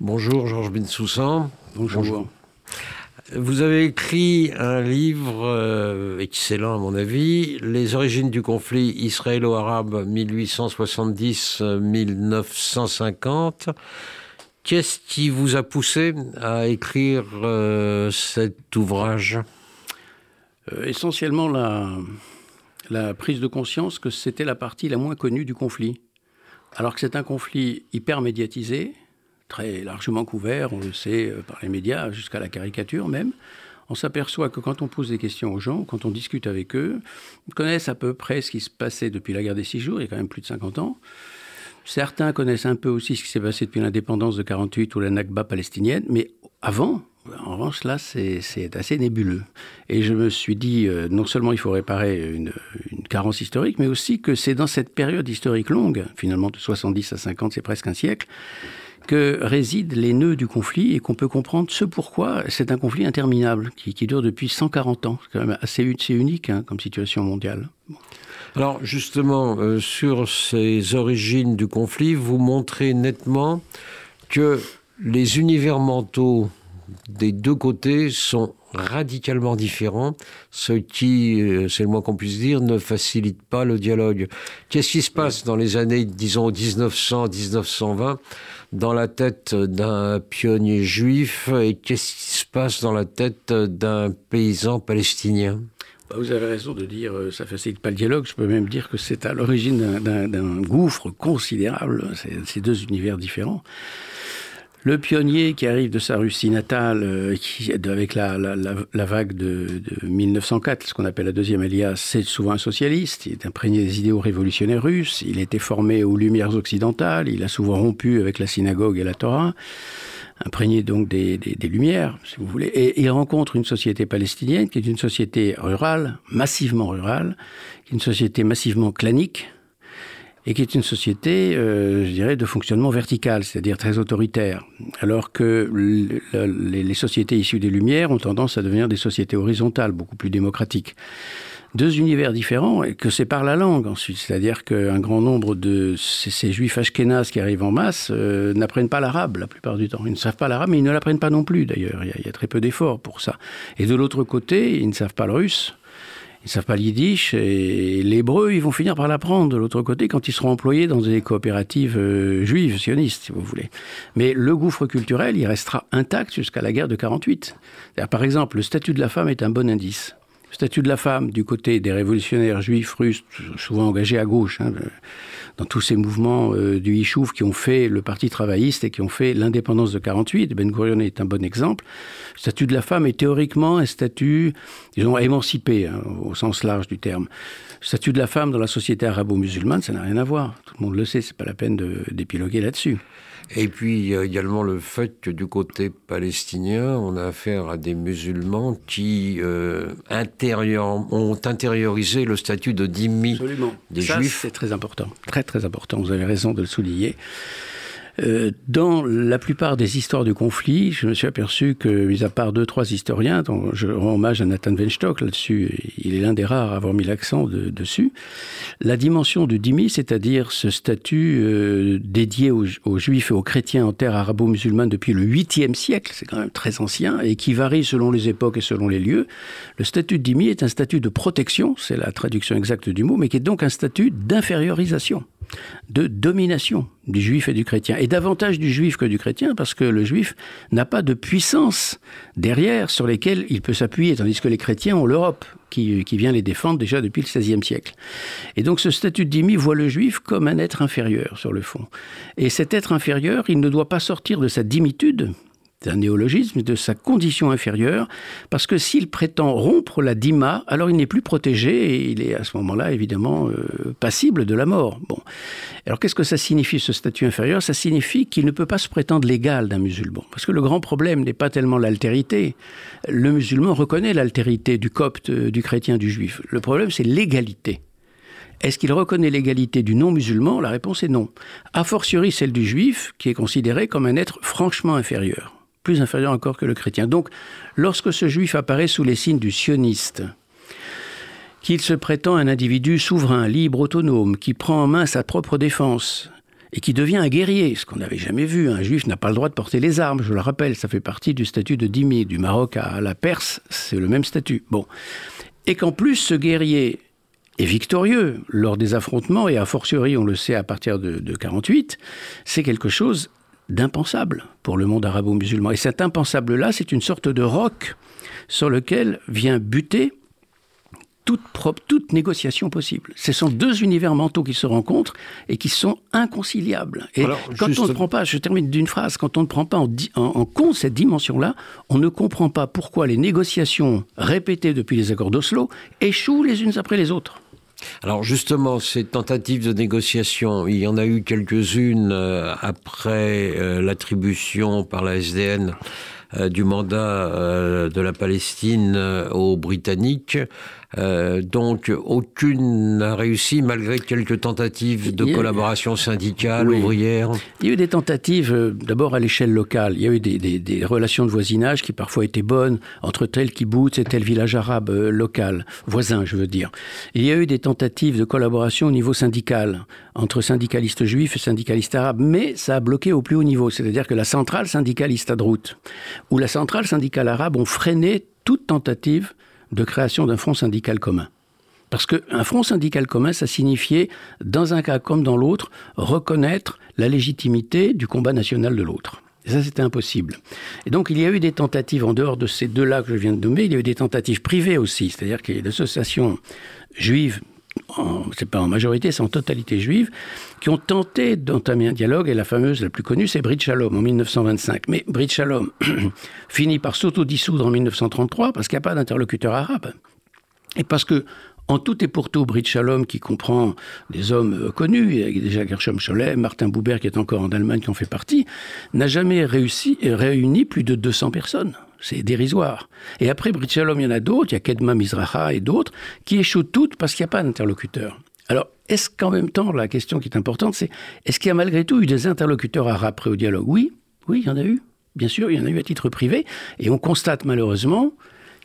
Bonjour Georges Bensoussan. Bonjour. Bonjour. Vous avez écrit un livre euh, excellent à mon avis, Les origines du conflit israélo-arabe 1870-1950. Qu'est-ce qui vous a poussé à écrire euh, cet ouvrage? Euh, Essentiellement la, la prise de conscience que c'était la partie la moins connue du conflit. Alors que c'est un conflit hyper médiatisé, très largement couvert, on le sait, euh, par les médias, jusqu'à la caricature même. On s'aperçoit que quand on pose des questions aux gens, quand on discute avec eux, ils connaissent à peu près ce qui se passait depuis la guerre des six jours, il y a quand même plus de 50 ans. Certains connaissent un peu aussi ce qui s'est passé depuis l'indépendance de 48 ou la Nakba palestinienne, mais avant, en revanche, là, c'est assez nébuleux. Et je me suis dit, euh, non seulement il faut réparer une, une carence historique, mais aussi que c'est dans cette période historique longue, finalement de 70 à 50, c'est presque un siècle, que résident les nœuds du conflit et qu'on peut comprendre ce pourquoi c'est un conflit interminable qui, dure depuis 140 ans. C'est quand même assez unique hein, comme situation mondiale. Alors justement, euh, sur ces origines du conflit, vous montrez nettement que les univers mentaux des deux côtés sont radicalement différents, ce qui, euh, c'est le moins qu'on puisse dire, ne facilite pas le dialogue. Qu'est-ce qui se passe dans les années, disons, 1900-1920 dans la tête d'un pionnier juif et qu'est-ce qui se passe dans la tête d'un paysan palestinien? Bah, vous avez raison de dire, euh, ça facilite pas le dialogue. Je peux même dire que c'est à l'origine d'un gouffre considérable, ces deux univers différents. Le pionnier qui arrive de sa Russie natale, euh, qui, avec la, vague de, de 1904, ce qu'on appelle la deuxième alias, c'est souvent un socialiste. Il est imprégné des idéaux révolutionnaires russes. Il a été formé aux Lumières occidentales. Il a souvent rompu avec la synagogue et la Torah imprégné donc des, des, Lumières, si vous voulez, et il rencontre une société palestinienne qui est une société rurale, massivement rurale, une société massivement clanique, et qui est une société, euh, je dirais, de fonctionnement vertical, c'est-à-dire très autoritaire, alors que les, sociétés issues des Lumières ont tendance à devenir des sociétés horizontales, beaucoup plus démocratiques. Deux univers différents et que par la langue ensuite, c'est-à-dire qu'un grand nombre de ces, juifs ashkénazes qui arrivent en masse euh, n'apprennent pas l'arabe la plupart du temps. Ils ne savent pas l'arabe, mais ils ne l'apprennent pas non plus d'ailleurs. Il, il, y a très peu d'efforts pour ça. Et de l'autre côté, ils ne savent pas le russe ils savent pas le yiddish et l'hébreu, ils vont finir par l'apprendre de l'autre côté quand ils seront employés dans des coopératives euh, juives, sionistes, si vous voulez. Mais le gouffre culturel, il restera intact jusqu'à la guerre de 48. Par exemple, le statut de la femme est un bon indice. Statut de la femme du côté des révolutionnaires juifs russes, souvent engagés à gauche, hein, dans tous ces mouvements euh, du Ishouf qui ont fait le Parti travailliste et qui ont fait l'indépendance de 48, Ben Gurion est un bon exemple. Le statut de la femme est théoriquement un statut, disons, émancipé, hein, au sens large du terme. Le statut de la femme dans la société arabo-musulmane, ça n'a rien à voir. Tout le monde le sait, c'est pas la peine d'épiloguer là-dessus. Et puis il y a également le fait que du côté palestinien, on a affaire à des musulmans qui euh, intérieur, ont intériorisé le statut de dhimmi des Ça, juifs. C'est très important, très très important. Vous avez raison de le souligner. Euh, dans la plupart des histoires de conflit, je me suis aperçu que, mis à part deux, trois historiens, dont je rends hommage à Nathan Weinstock là-dessus, il est l'un des rares à avoir mis l'accent de, dessus, la dimension du dhimmi, c'est-à-dire ce statut euh, dédié aux, aux, juifs et aux chrétiens en terre arabo-musulmane depuis le 8e siècle, c'est quand même très ancien, et qui varie selon les époques et selon les lieux, le statut de dhimmi est un statut de protection, c'est la traduction exacte du mot, mais qui est donc un statut d'infériorisation de domination du juif et du chrétien, et davantage du juif que du chrétien, parce que le juif n'a pas de puissance derrière sur lesquelles il peut s'appuyer, tandis que les chrétiens ont l'Europe qui, qui, vient les défendre déjà depuis le XVIe siècle. Et donc ce statut de dhimmi voit le juif comme un être inférieur sur le fond. Et cet être inférieur, il ne doit pas sortir de sa dimitude, un néologisme de sa condition inférieure, parce que s'il prétend rompre la dima, alors il n'est plus protégé et il est à ce moment-là évidemment euh, passible de la mort. Bon. Alors qu'est-ce que ça signifie ce statut inférieur? Ça signifie qu'il ne peut pas se prétendre l'égal d'un musulman. Parce que le grand problème n'est pas tellement l'altérité. Le musulman reconnaît l'altérité du copte, du chrétien, du juif. Le problème c'est l'égalité. Est-ce qu'il reconnaît l'égalité du non-musulman? La réponse est non. A fortiori celle du juif, qui est considéré comme un être franchement inférieur plus inférieur encore que le chrétien. Donc, lorsque ce juif apparaît sous les signes du sioniste, qu'il se prétend un individu souverain, libre, autonome, qui prend en main sa propre défense, et qui devient un guerrier, ce qu'on n'avait jamais vu. Un juif n'a pas le droit de porter les armes, je le rappelle, ça fait partie du statut de dhimmi. Du Maroc à la Perse, c'est le même statut. Bon. Et qu'en plus, ce guerrier est victorieux lors des affrontements, et a fortiori, on le sait à partir de, de 48, c'est quelque chose d'impensable pour le monde arabo-musulman. Et cet impensable-là, c'est une sorte de roc sur lequel vient buter toute, toute négociation possible. Ce sont deux univers mentaux qui se rencontrent et qui sont inconciliables. Et quand on ne prend pas, je termine d'une phrase, quand on ne prend pas en, en compte cette dimension-là, on ne comprend pas pourquoi les négociations répétées depuis les accords d'Oslo échouent les unes après les autres. Alors justement, ces tentatives de négociation, il y en a eu quelques-unes euh, après euh, l'attribution par la SDN euh, du mandat de la Palestine aux Britanniques. Euh, donc aucune n'a réussi malgré quelques tentatives de collaboration syndicale, ouvrière. Il y a eu des tentatives euh, d'abord à l'échelle locale. Il y a eu des, des, des, relations de voisinage qui parfois étaient bonnes entre tel kibbutz et tel village arabe euh, local, voisin je veux dire. Il y a eu des tentatives de collaboration au niveau syndical entre syndicalistes juifs et syndicalistes arabes, mais ça a bloqué au plus haut niveau. C'est-à-dire que la centrale syndicaliste à Drout ou la centrale syndicale arabe ont freiné toute tentative de création d'un front syndical commun. Parce qu'un front syndical commun, ça signifiait, dans un cas comme dans l'autre, reconnaître la légitimité du combat national de l'autre. Et ça, c'était impossible. Et donc, il y a eu des tentatives, en dehors de ces deux-là que je viens de nommer, il y a eu des tentatives privées aussi, c'est-à-dire qu'il y a des associations juives c'est pas en majorité, c'est en totalité juive, qui ont tenté d'entamer un dialogue, et la fameuse, la plus connue, c'est Brit Shalom en 1925. Mais Brit Shalom finit par s'autodissoudre en 1933 parce qu'il n'y a pas d'interlocuteur arabe. Et parce que, en tout et pour tout, Brit Shalom, qui comprend des hommes euh, connus, il y a déjà Gershom Scholem, Martin Buber, qui est encore en Allemagne, qui en fait partie, n'a jamais réussi, réuni plus de 200 personnes. C'est dérisoire. Et après Brit Shalom, il y en a d'autres, il y a Kedma Mizraha et d'autres, qui échouent toutes parce qu'il n'y a pas d'interlocuteur. Alors, est-ce qu'en même temps, la question qui est importante, c'est est-ce qu'il y a malgré tout eu des interlocuteurs arabes prêts au dialogue? Oui, oui, il y en a eu. Bien sûr, il y en a eu à titre privé. Et on constate malheureusement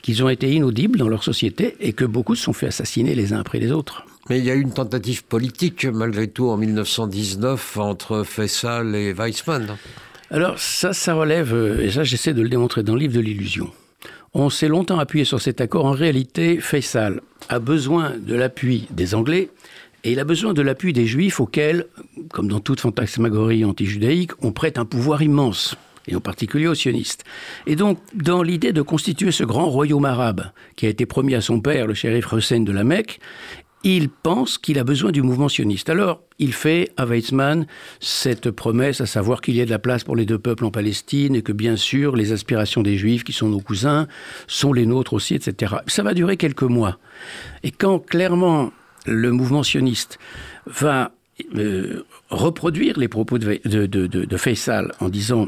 qu'ils ont été inaudibles dans leur société et que beaucoup se sont fait assassiner les uns après les autres. Mais il y a eu une tentative politique, malgré tout, en 1919, entre Faisal et Weizmann. Alors ça, ça relève, euh, et ça j'essaie de le démontrer dans le livre de l'illusion. On s'est longtemps appuyé sur cet accord. En réalité, Faisal a besoin de l'appui des Anglais et il a besoin de l'appui des Juifs auxquels, comme dans toute fantasmagorie anti-judaïque, on prête un pouvoir immense et en particulier aux sionistes. Et donc, dans l'idée de constituer ce grand royaume arabe, qui a été promis à son père, le shérif Hussein de la Mecque, il pense qu'il a besoin du mouvement sioniste. Alors, il fait à Weizmann cette promesse, à savoir qu'il y a de la place pour les deux peuples en Palestine et que bien sûr les aspirations des Juifs, qui sont nos cousins, sont les nôtres aussi, etc. Ça va durer quelques mois. Et quand clairement le mouvement sioniste va euh, reproduire les propos de, de, de, de Faisal en disant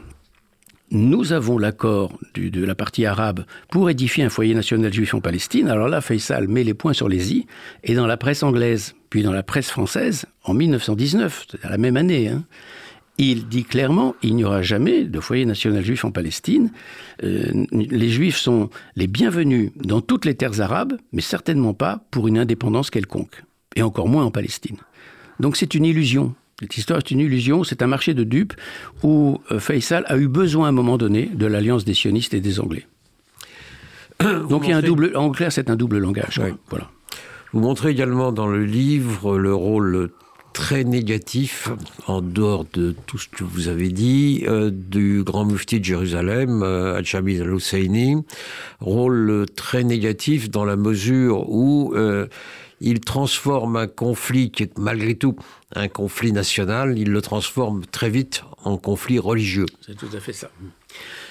nous avons l'accord de la partie arabe pour édifier un foyer national juif en Palestine. Alors là, Faisal met les points sur les i, et dans la presse anglaise, puis dans la presse française, en 1919, c'est-à-dire la même année, hein, il dit clairement il n'y aura jamais de foyer national juif en Palestine. Euh, les juifs sont les bienvenus dans toutes les terres arabes, mais certainement pas pour une indépendance quelconque, et encore moins en Palestine. Donc c'est une illusion. Cette histoire est une illusion, c'est un marché de dupes où euh, Faisal a eu besoin à un moment donné de l'alliance des sionistes et des Anglais. Donc il y a un double, en clair, c'est un double langage. Voilà. Vous montrez également dans le livre le rôle très négatif, en dehors de tout ce que vous avez dit, euh, du grand mufti de Jérusalem, euh, Al-Shamid al-Husseini, rôle très négatif dans la mesure où euh, il transforme un conflit qui est malgré tout un conflit national, il le transforme très vite en conflit religieux. C'est tout à fait ça.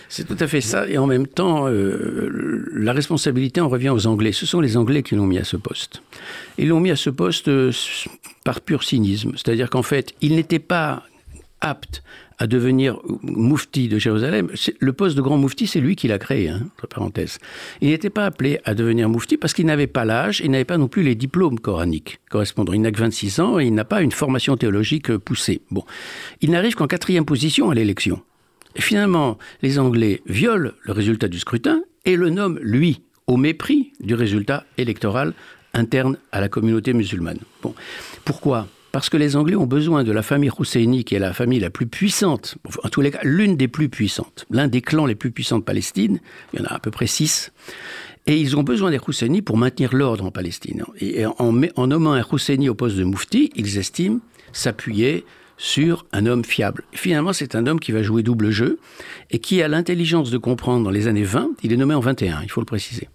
C'est tout à fait ça. Et en même temps, euh, la responsabilité en revient aux Anglais. Ce sont les Anglais qui l'ont mis à ce poste. Ils l'ont mis à ce poste euh, par pur cynisme. C'est-à-dire qu'en fait, ils n'étaient pas aptes à devenir moufti de Jérusalem. Le poste de grand moufti, c'est lui qui l'a créé, hein, entre. Il n'était pas appelé à devenir moufti parce qu'il n'avait pas l'âge, il n'avait pas non plus les diplômes coraniques correspondants. Il n'a que 26 ans et il n'a pas une formation théologique poussée. Bon. Il n'arrive qu'en quatrième position à l'élection. Finalement, les Anglais violent le résultat du scrutin et le nomment, lui, au mépris du résultat électoral interne à la communauté musulmane. Pourquoi? Parce que les Anglais ont besoin de la famille Husseini, qui est la famille la plus puissante, en tous les cas, l'une des plus puissantes, l'un des clans les plus puissants de Palestine. Il y en a à peu près six. Et ils ont besoin des Husseini pour maintenir l'ordre en Palestine. Et en, nommant un Husseini au poste de Moufti, ils estiment s'appuyer sur un homme fiable. finalement, c'est un homme qui va jouer double jeu et qui a l'intelligence de comprendre dans les années 20, il est nommé en 21, il faut le préciser.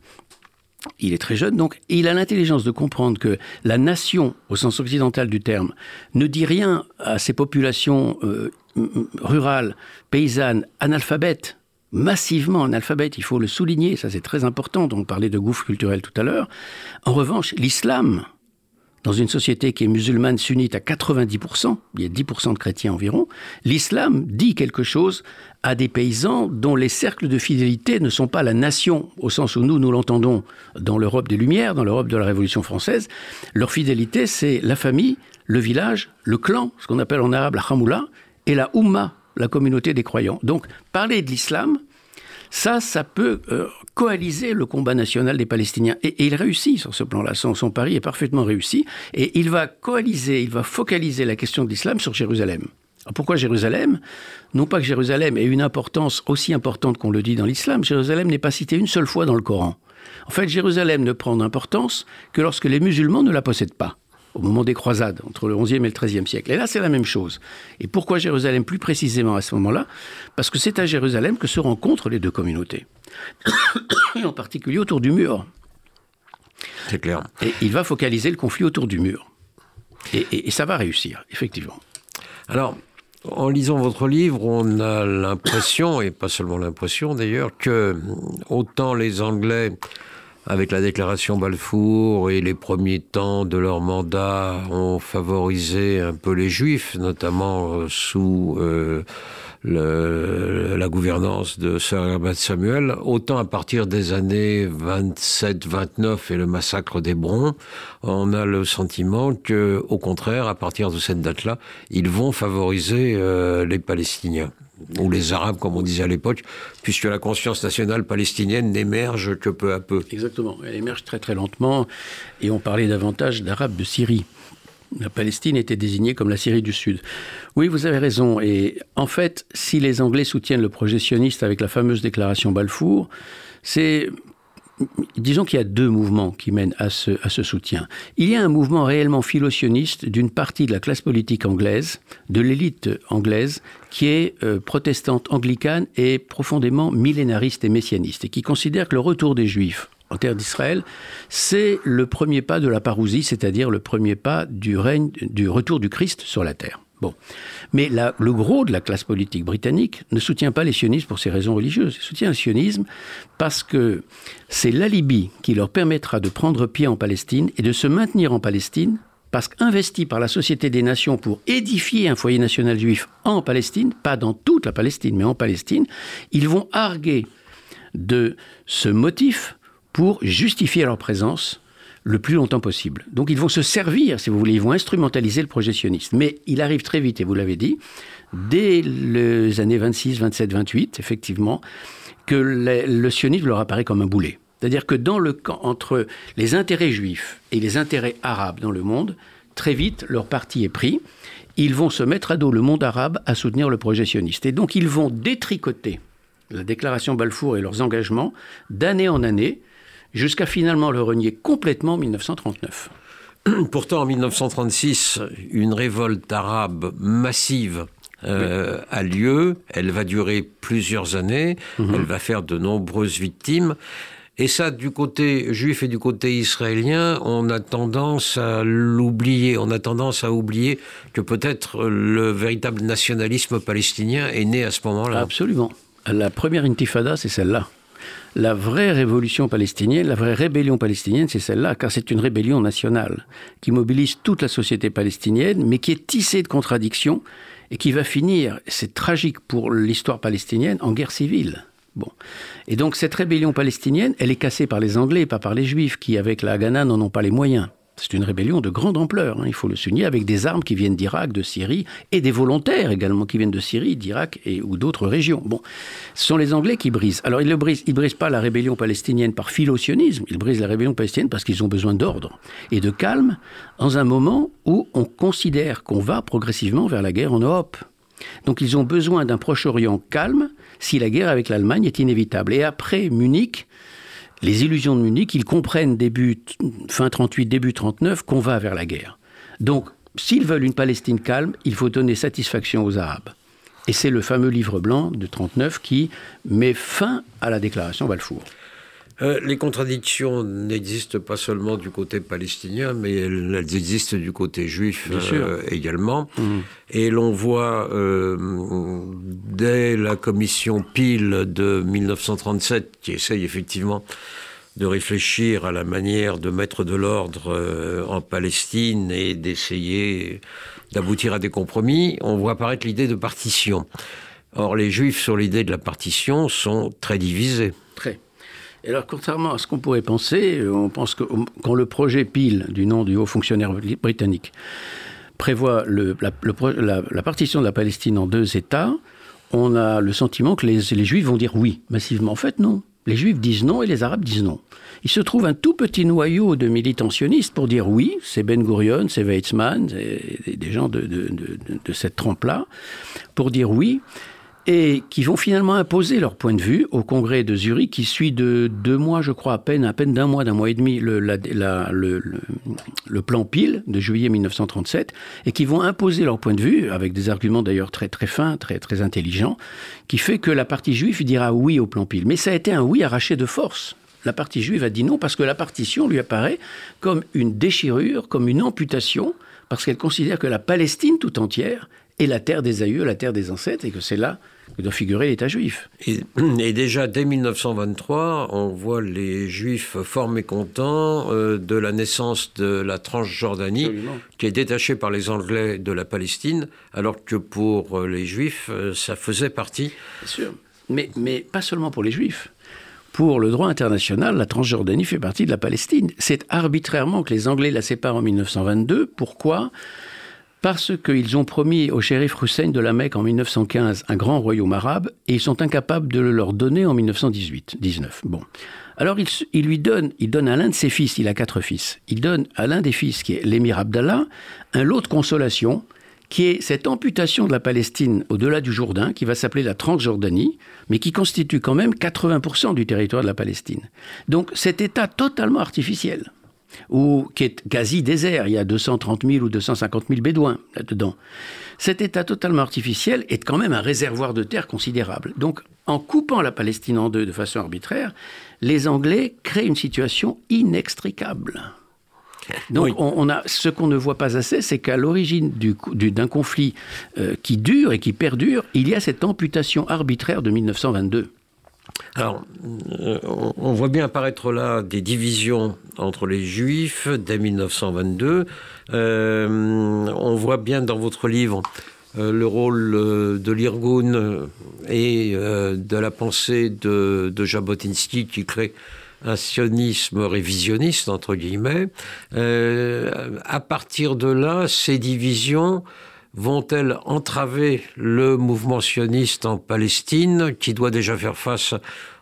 Il est très jeune, donc il a l'intelligence de comprendre que la nation, au sens occidental du terme, ne dit rien à ces populations euh, rurales, paysannes, analphabètes, massivement analphabètes, il faut le souligner, ça c'est très important, on parlait de gouffre culturel tout à l'heure. En revanche, l'islam, dans une société qui est musulmane sunnite à 90%, il y a 10% de chrétiens environ, l'islam dit quelque chose à des paysans dont les cercles de fidélité ne sont pas la nation, au sens où nous, nous l'entendons dans l'Europe des Lumières, dans l'Europe de la Révolution française. Leur fidélité, c'est la famille, le village, le clan, ce qu'on appelle en arabe la Hamoula, et la Ummah, la communauté des croyants. Donc, parler de l'islam, ça, ça peut euh, coaliser le combat national des Palestiniens. Et, il réussit sur ce plan-là. Son, son, pari est parfaitement réussi. Et il va coaliser, il va focaliser la question de l'islam sur Jérusalem. pourquoi Jérusalem? Non pas que Jérusalem ait une importance aussi importante qu'on le dit dans l'islam. Jérusalem n'est pas citée une seule fois dans le Coran. En fait, Jérusalem ne prend d'importance que lorsque les musulmans ne la possèdent pas au moment des croisades, entre le XIe et le XIIIe siècle. Et là, c'est la même chose. Et pourquoi Jérusalem plus précisément à ce moment-là? Parce que c'est à Jérusalem que se rencontrent les deux communautés. et en particulier autour du mur. C'est clair. Et il va focaliser le conflit autour du mur. Et, et ça va réussir, effectivement. Alors, en lisant votre livre, on a l'impression, et pas seulement l'impression d'ailleurs, que autant les Anglais avec la déclaration Balfour et les premiers temps de leur mandat ont favorisé un peu les juifs, notamment euh, sous euh, la gouvernance de Sir Herbert Samuel, autant à partir des années 27-29 et le massacre d'Hébron, on a le sentiment que, au contraire, à partir de cette date-là, ils vont favoriser euh, les Palestiniens ou les Arabes, comme on disait à l'époque, puisque la conscience nationale palestinienne n'émerge que peu à peu. Exactement, elle émerge très très lentement, et on parlait davantage d'Arabes de Syrie. La Palestine était désignée comme la Syrie du Sud. Oui, vous avez raison. Et en fait, si les Anglais soutiennent le projet avec la fameuse déclaration Balfour, c'est disons qu'il y a deux mouvements qui mènent à ce, soutien. Il y a un mouvement réellement philosioniste d'une partie de la classe politique anglaise, de l'élite anglaise, qui est euh, protestante anglicane et profondément millénariste et messianiste, et qui considère que le retour des Juifs en terre d'Israël, c'est le premier pas de la parousie, c'est-à-dire le premier pas du du retour du Christ sur la terre. Bon. Mais le gros de la classe politique britannique ne soutient pas les sionistes pour ces raisons religieuses. Il soutient le sionisme parce que c'est l'alibi qui leur permettra de prendre pied en Palestine et de se maintenir en Palestine parce qu'investis par la Société des Nations pour édifier un foyer national juif en Palestine, pas dans toute la Palestine, mais en Palestine, ils vont arguer de ce motif pour justifier leur présence le plus longtemps possible. Donc ils vont se servir, si vous voulez, ils vont instrumentaliser le projet sioniste. Mais il arrive très vite, et vous l'avez dit, dès les années 26, 27, 28, effectivement, que le, sionisme leur apparaît comme un boulet. C'est-à-dire que dans le camp entre les intérêts juifs et les intérêts arabes dans le monde, très vite, leur parti est pris. Ils vont se mettre à dos le monde arabe à soutenir le projet sioniste. Et donc ils vont détricoter la déclaration Balfour et leurs engagements d'année en année jusqu'à finalement le renier complètement en 1939. Pourtant, en 1936, une révolte arabe massive euh, a lieu. Elle va durer plusieurs années. Mhm. Elle va faire de nombreuses victimes. Et ça, du côté juif et du côté israélien, on a tendance à l'oublier. On a tendance à oublier que peut-être le véritable nationalisme palestinien est né à ce moment-là. Absolument. La première intifada, c'est celle-là. La vraie révolution palestinienne, la vraie rébellion palestinienne, c'est celle-là, car c'est une rébellion nationale qui mobilise toute la société palestinienne, mais qui est tissée de contradictions et qui va finir, c'est tragique pour l'histoire palestinienne, en guerre civile. Bon. Et donc cette rébellion palestinienne, elle est cassée par les Anglais, pas par les Juifs, qui avec la Haganah n'en ont pas les moyens. C'est une rébellion de grande ampleur, hein, il faut le souligner, avec des armes qui viennent d'Irak, de Syrie, et des volontaires également qui viennent de Syrie, d'Irak et ou d'autres régions. Bon, ce sont les Anglais qui brisent. Alors ils ne brisent, ils brisent pas la rébellion palestinienne par philosionisme, ils brisent la rébellion palestinienne parce qu'ils ont besoin d'ordre et de calme dans un moment où on considère qu'on va progressivement vers la guerre en Europe. Donc ils ont besoin d'un Proche-Orient calme si la guerre avec l'Allemagne est inévitable. Et après Munich, les illusions de Munich, ils comprennent début, fin 38, début 39 qu'on va vers la guerre. Donc, s'ils veulent une Palestine calme, il faut donner satisfaction aux Arabes. Et c'est le fameux livre blanc de 39 qui met fin à la déclaration Balfour. Euh, les contradictions n'existent pas seulement du côté palestinien, mais elles, existent du côté juif euh, également. Mhm. Et l'on voit euh, dès la commission Peel de 1937, qui essaye effectivement de réfléchir à la manière de mettre de l'ordre en Palestine et d'essayer d'aboutir à des compromis, on voit apparaître l'idée de partition. Or, les Juifs sur l'idée de la partition sont très divisés. Très. Et alors, contrairement à ce qu'on pourrait penser, on pense que quand le projet PIL, du nom du haut fonctionnaire britannique, prévoit la, partition de la Palestine en deux États, on a le sentiment que les, Juifs vont dire oui, massivement. En fait, non. Les Juifs disent non et les Arabes disent non. Il se trouve un tout petit noyau de militantionnistes pour dire oui, c'est Ben Gurion, c'est Weizmann, des gens de, de cette trempe-là, pour dire oui et qui vont finalement imposer leur point de vue au congrès de Zurich, qui suit de deux mois, je crois, à peine, à peine d'un mois, d'un mois et demi, le, plan Pile de juillet 1937, et qui vont imposer leur point de vue, avec des arguments d'ailleurs très, très fins, très, très intelligents, qui fait que la partie juive dira oui au plan Pile. Mais ça a été un oui arraché de force. La partie juive a dit non parce que la partition lui apparaît comme une déchirure, comme une amputation, parce qu'elle considère que la Palestine tout entière est la terre des aïeux, la terre des ancêtres, et que c'est là que doit figurer l'État juif. Et, déjà, dès 1923, on voit les juifs fort mécontents euh, de la naissance de la Transjordanie, qui est détachée par les Anglais de la Palestine, alors que pour euh, les juifs, euh, ça faisait partie. Bien sûr. Mais, mais pas seulement pour les juifs. Pour le droit international, la Transjordanie fait partie de la Palestine. C'est arbitrairement que les Anglais la séparent en 1922. Pourquoi? Parce qu'ils ont promis au shérif Hussein de la Mecque en 1915 un grand royaume arabe et ils sont incapables de le leur donner en 1918, 19. Bon. Alors il, lui donne, il donne à l'un de ses fils, il a quatre fils, il donne à l'un des fils qui est l'émir Abdallah un lot de consolation qui est cette amputation de la Palestine au-delà du Jourdain, qui va s'appeler la Transjordanie, mais qui constitue quand même 80% du territoire de la Palestine. Donc cet État totalement artificiel, ou qui est quasi désert. Il y a 230 000 ou 250 000 bédouins là-dedans. Cet État totalement artificiel est quand même un réservoir de terre considérable. Donc, en coupant la Palestine en deux de façon arbitraire, les Anglais créent une situation inextricable. Donc, on, a ce qu'on ne voit pas assez, c'est qu'à l'origine d'un conflit euh, qui dure et qui perdure, il y a cette amputation arbitraire de 1922. Alors, euh, on voit bien apparaître là des divisions entre les juifs dès 1922. Euh, on voit bien dans votre livre euh, le rôle de l'Irgun et de la pensée de, de, Jabotinsky qui crée un sionisme révisionniste, entre guillemets. à partir de là, ces divisions vont-elles entraver le mouvement sioniste en Palestine, qui doit déjà faire face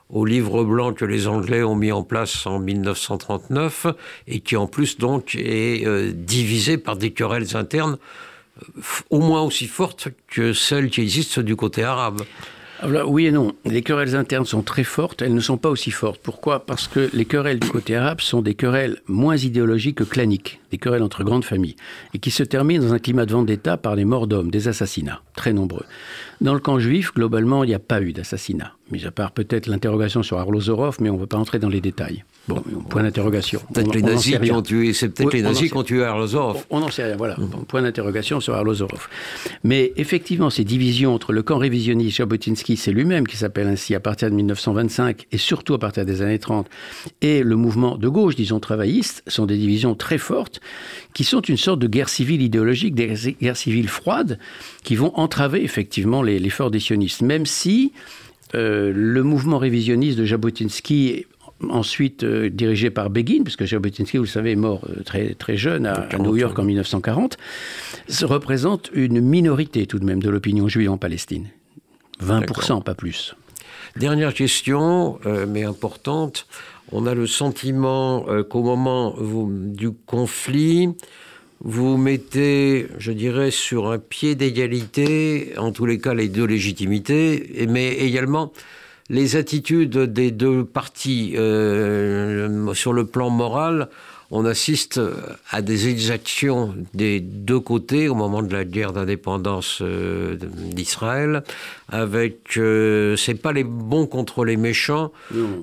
au livre blanc que les Anglais ont mis en place en 1939 et qui en plus donc est euh, divisé par des querelles internes euh, au moins aussi fortes que celles qui existent du côté arabe oui et non. Les querelles internes sont très fortes, elles ne sont pas aussi fortes. Pourquoi? Parce que les querelles du côté arabe sont des querelles moins idéologiques que claniques, des querelles entre grandes familles, et qui se terminent dans un climat de vendetta par des morts d'hommes, des assassinats, très nombreux. Dans le camp juif, globalement, il n'y a pas eu d'assassinat, mis à part peut-être l'interrogation sur Arlozorov, mais on ne va pas entrer dans les détails. Bon, point d'interrogation. Peut-être les nazis qui ont tué, c'est peut-être les nazis qui ont tué Arlozorov. On n'en sait rien, voilà. Point d'interrogation sur Arlozorov. Mais effectivement, ces divisions entre le camp révisionniste Jabotinsky, c'est lui-même qui s'appelle ainsi à partir de 1925 et surtout à partir des années 30, et le mouvement de gauche, disons travailliste, sont des divisions très fortes qui sont une sorte de guerre civile idéologique, des guerres civiles froides qui vont entraver effectivement l'effort des sionistes, même si euh, le mouvement révisionniste de Jabotinsky ensuite euh, dirigé par Begin, puisque Jabotinsky, vous le savez, est mort euh, très, très jeune à, New York en 1940, représente une minorité tout de même de l'opinion juive en Palestine. 20%, pas plus. Dernière question, euh, mais importante. On a le sentiment qu'au moment du conflit, vous mettez, je dirais, sur un pied d'égalité, en tous les cas, les deux légitimités, mais également les attitudes des deux parties euh, sur le plan moral, on assiste à des exactions des deux côtés au moment de la guerre d'indépendance euh, d'Israël, avec euh, c'est pas les bons contre les méchants,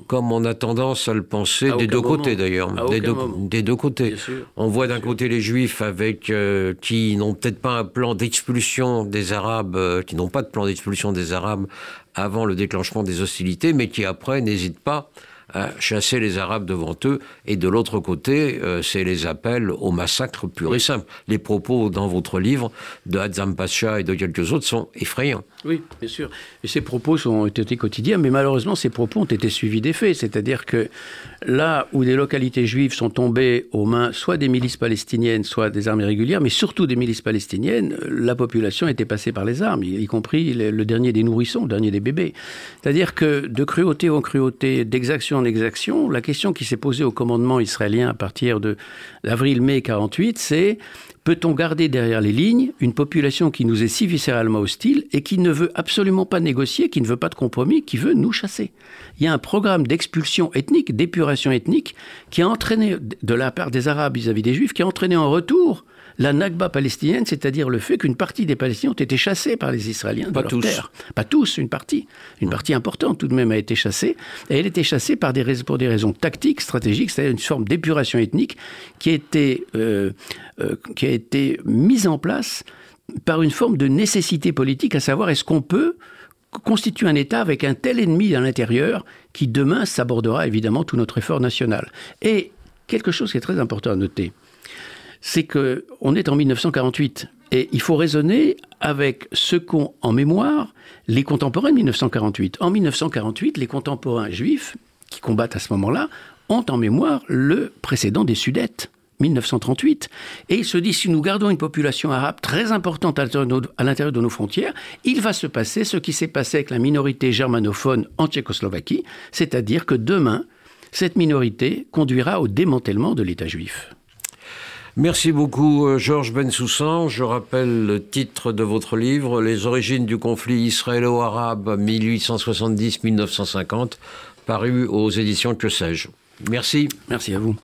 comme on a tendance à le penser des deux côtés d'ailleurs, des, des, deux côtés. on voit d'un côté les Juifs avec qui n'ont peut-être pas un plan d'expulsion des Arabes, qui n'ont pas de plan d'expulsion des Arabes avant le déclenchement des hostilités, mais qui après n'hésitent pas à chasser les Arabes devant eux. Et de l'autre côté, euh, c'est les appels au massacre pur et simple. Les propos dans votre livre de Hadzam Pasha et de quelques autres sont effrayants. Oui, bien sûr. Et ces propos ont été quotidiens, mais malheureusement, ces propos ont été suivis des faits. C'est-à-dire que là où des localités juives sont tombées aux mains soit des milices palestiniennes, soit des armées régulières, mais surtout des milices palestiniennes, la population était passée par les armes, y compris le dernier des nourrissons, le dernier des bébés. C'est-à-dire que de cruauté en cruauté, d'exaction en exaction, la question qui s'est posée au commandement israélien à partir de l'avril-mai 48, c'est Peut-on garder derrière les lignes une population qui nous est si viscéralement hostile et qui ne veut absolument pas négocier, qui ne veut pas de compromis, qui veut nous chasser? Il y a un programme d'expulsion ethnique, d'épuration ethnique, qui a entraîné, de la part des Arabes vis-à-vis des Juifs, qui a entraîné en retour la Nakba palestinienne, c'est-à-dire le fait qu'une partie des Palestiniens ont été chassés par les Israéliens de pas leur tous. terre. Pas tous, une partie. Une partie importante tout de même a été chassée. Et elle a été chassée par des pour des raisons tactiques, stratégiques, c'est-à-dire une forme d'épuration ethnique qui a été euh, euh, qui a été mise en place par une forme de nécessité politique, à savoir est-ce qu'on peut constituer un État avec un tel ennemi à l'intérieur qui demain s'abordera évidemment tout notre effort national. Et quelque chose qui est très important à noter, c'est que on est en 1948 et il faut raisonner avec ce qu'ont en mémoire les contemporains de 1948. En 1948, les contemporains juifs qui combattent à ce moment-là ont en mémoire le précédent des Sudètes. 1938. Et il se dit, si nous gardons une population arabe très importante à l'intérieur de nos frontières, il va se passer ce qui s'est passé avec la minorité germanophone en Tchécoslovaquie, c'est-à-dire que demain, cette minorité conduira au démantèlement de l'État juif. Merci beaucoup euh, Georges Bensoussan. Je rappelle le titre de votre livre, Les origines du conflit israélo-arabe 1870-1950, paru aux éditions Que sais-je. Merci. Merci à vous.